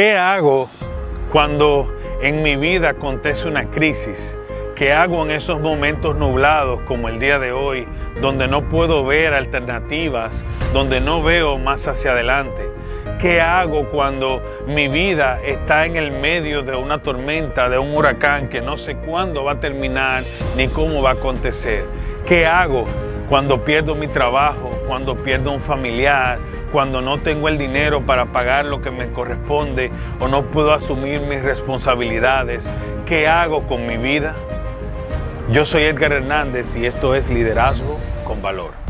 ¿Qué hago cuando en mi vida acontece una crisis? ¿Qué hago en esos momentos nublados como el día de hoy, donde no puedo ver alternativas, donde no veo más hacia adelante? ¿Qué hago cuando mi vida está en el medio de una tormenta, de un huracán que no sé cuándo va a terminar ni cómo va a acontecer? ¿Qué hago cuando pierdo mi trabajo, cuando pierdo un familiar, cuando no tengo el dinero para pagar lo que me corresponde o no puedo asumir mis responsabilidades? ¿Qué hago con mi vida? Yo soy Edgar Hernández y esto es Liderazgo con Valor.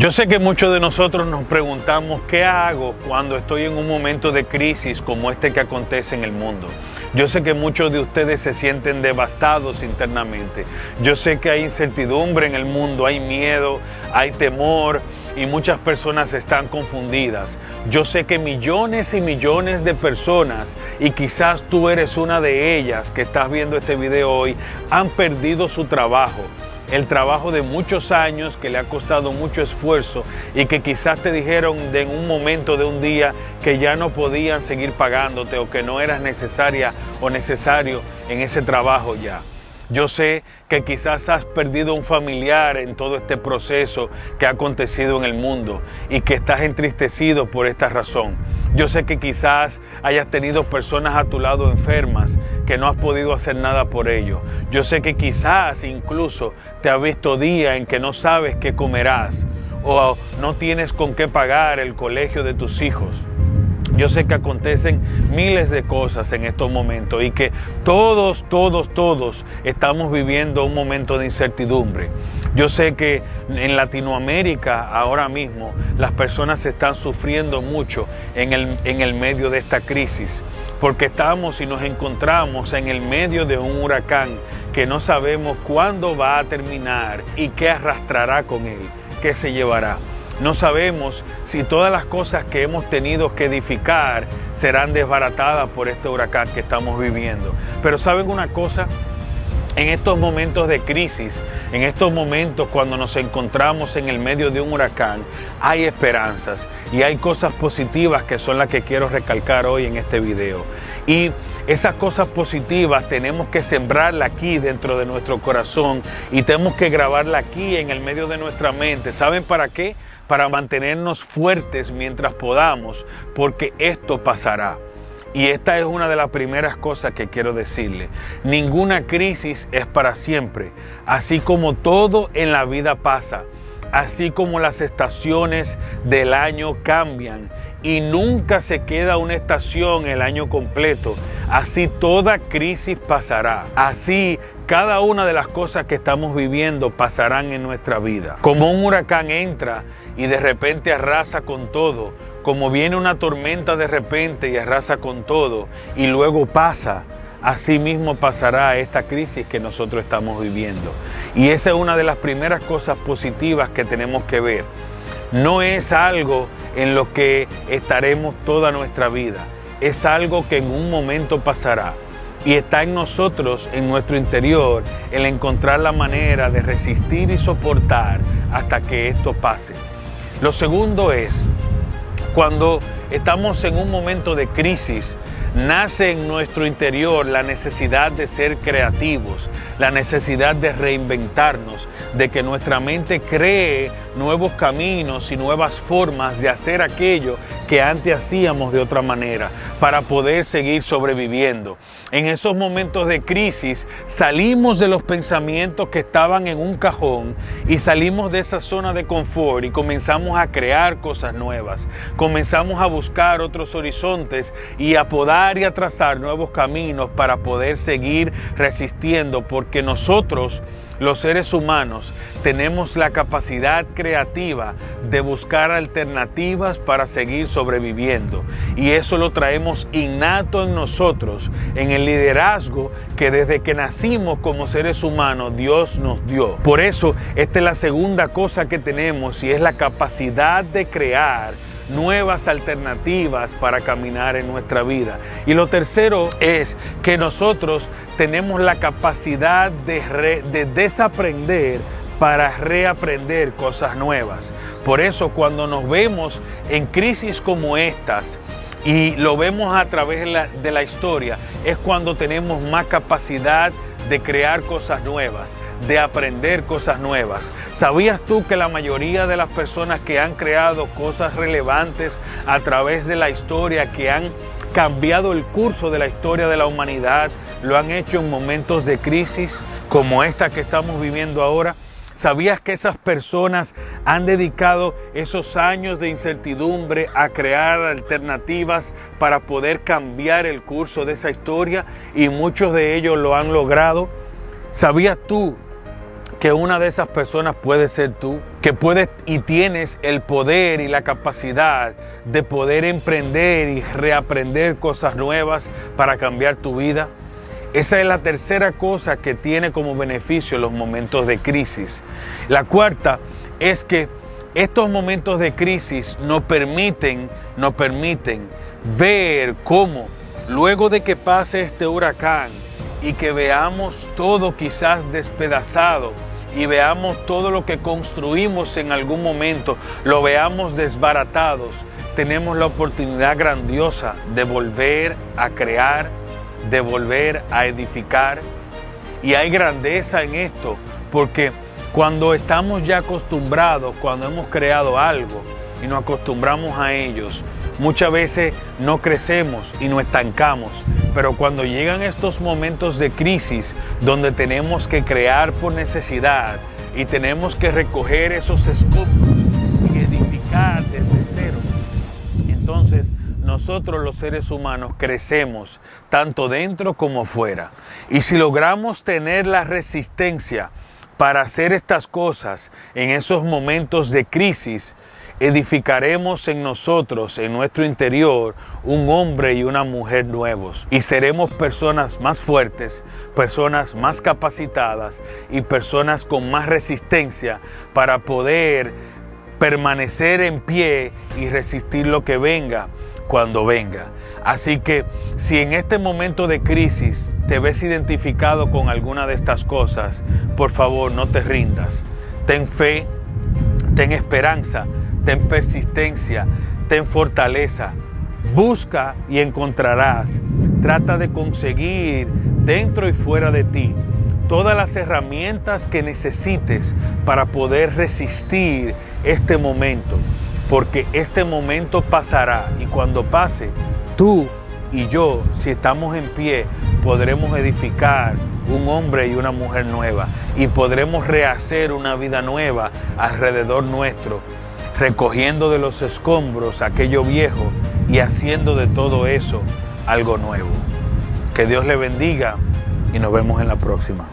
Yo sé que muchos de nosotros nos preguntamos qué hago cuando estoy en un momento de crisis como este que acontece en el mundo. Yo sé que muchos de ustedes se sienten devastados internamente. Yo sé que hay incertidumbre en el mundo, hay miedo, hay temor y muchas personas están confundidas. Yo sé que millones y millones de personas, y quizás tú eres una de ellas que estás viendo este video hoy, han perdido su trabajo el trabajo de muchos años que le ha costado mucho esfuerzo y que quizás te dijeron de en un momento de un día que ya no podían seguir pagándote o que no eras necesaria o necesario en ese trabajo ya. Yo sé que quizás has perdido un familiar en todo este proceso que ha acontecido en el mundo y que estás entristecido por esta razón. Yo sé que quizás hayas tenido personas a tu lado enfermas que no has podido hacer nada por ello. Yo sé que quizás incluso te ha visto día en que no sabes qué comerás o no tienes con qué pagar el colegio de tus hijos. Yo sé que acontecen miles de cosas en estos momentos y que todos, todos, todos estamos viviendo un momento de incertidumbre. Yo sé que en Latinoamérica ahora mismo las personas están sufriendo mucho en el, en el medio de esta crisis porque estamos y nos encontramos en el medio de un huracán que no sabemos cuándo va a terminar y qué arrastrará con él, qué se llevará. No sabemos si todas las cosas que hemos tenido que edificar serán desbaratadas por este huracán que estamos viviendo. Pero ¿saben una cosa? En estos momentos de crisis, en estos momentos cuando nos encontramos en el medio de un huracán, hay esperanzas y hay cosas positivas que son las que quiero recalcar hoy en este video. Y esas cosas positivas tenemos que sembrarlas aquí dentro de nuestro corazón y tenemos que grabarla aquí en el medio de nuestra mente. ¿Saben para qué? para mantenernos fuertes mientras podamos, porque esto pasará. Y esta es una de las primeras cosas que quiero decirle. Ninguna crisis es para siempre, así como todo en la vida pasa, así como las estaciones del año cambian y nunca se queda una estación el año completo. Así toda crisis pasará. Así cada una de las cosas que estamos viviendo pasarán en nuestra vida. Como un huracán entra y de repente arrasa con todo, como viene una tormenta de repente y arrasa con todo y luego pasa, así mismo pasará esta crisis que nosotros estamos viviendo. Y esa es una de las primeras cosas positivas que tenemos que ver. No es algo en lo que estaremos toda nuestra vida, es algo que en un momento pasará. Y está en nosotros, en nuestro interior, el encontrar la manera de resistir y soportar hasta que esto pase. Lo segundo es, cuando estamos en un momento de crisis, nace en nuestro interior la necesidad de ser creativos, la necesidad de reinventarnos, de que nuestra mente cree nuevos caminos y nuevas formas de hacer aquello que antes hacíamos de otra manera para poder seguir sobreviviendo. En esos momentos de crisis salimos de los pensamientos que estaban en un cajón y salimos de esa zona de confort y comenzamos a crear cosas nuevas, comenzamos a buscar otros horizontes y a podar y a trazar nuevos caminos para poder seguir resistiendo, porque nosotros, los seres humanos, tenemos la capacidad creativa de buscar alternativas para seguir sobreviviendo. Y eso lo traemos innato en nosotros, en el liderazgo que desde que nacimos como seres humanos Dios nos dio. Por eso, esta es la segunda cosa que tenemos y es la capacidad de crear nuevas alternativas para caminar en nuestra vida. Y lo tercero es que nosotros tenemos la capacidad de, de desaprender para reaprender cosas nuevas. Por eso cuando nos vemos en crisis como estas, y lo vemos a través de la, historia, es cuando tenemos más capacidad crear cosas nuevas, de aprender cosas nuevas. ¿Sabías tú que la mayoría de las personas que han creado cosas relevantes a través de la historia, que han cambiado el curso de la historia de la humanidad, lo han hecho en momentos de crisis como esta que estamos viviendo ahora? ¿Sabías que esas personas han dedicado esos años de incertidumbre a crear alternativas para poder cambiar el curso de esa historia? Y muchos de ellos lo han logrado. ¿Sabías tú que una de esas personas puede ser tú? Que puedes y tienes el poder y la capacidad de poder emprender y reaprender cosas nuevas para cambiar tu vida. Esa es la tercera cosa que tiene como beneficio los momentos de crisis. La cuarta es que estos momentos de crisis nos permiten, nos permiten ver cómo luego de que pase este huracán y que veamos todo quizás despedazado y veamos todo lo que construimos en algún momento, lo veamos desbaratados, tenemos la oportunidad grandiosa de volver a crear de volver a edificar. Y hay grandeza en esto, porque cuando estamos ya acostumbrados, cuando hemos creado algo y nos acostumbramos a ellos, muchas veces no crecemos y no estancamos. Pero cuando llegan estos momentos de crisis donde tenemos que crear por necesidad y tenemos que recoger esos escombros y edificar desde cero, entonces nosotros los seres humanos crecemos tanto dentro como fuera. Y si logramos tener la resistencia para hacer estas cosas en esos momentos de crisis, edificaremos en nosotros, en nuestro interior, un hombre y una mujer nuevos. Y seremos personas más fuertes, personas más capacitadas y personas con más resistencia para poder permanecer en pie y resistir lo que venga cuando venga. Así que si en este momento de crisis te ves identificado con alguna de estas cosas, por favor no te rindas. Ten fe, ten esperanza, ten persistencia, ten fortaleza. Busca y encontrarás. Trata de conseguir dentro y fuera de ti todas las herramientas que necesites para poder resistir este momento porque este momento pasará y cuando pase, tú y yo, si estamos en pie, podremos edificar un hombre y una mujer nueva y podremos rehacer una vida nueva alrededor nuestro, recogiendo de los escombros aquello viejo y haciendo de todo eso algo nuevo. Que Dios le bendiga y nos vemos en la próxima.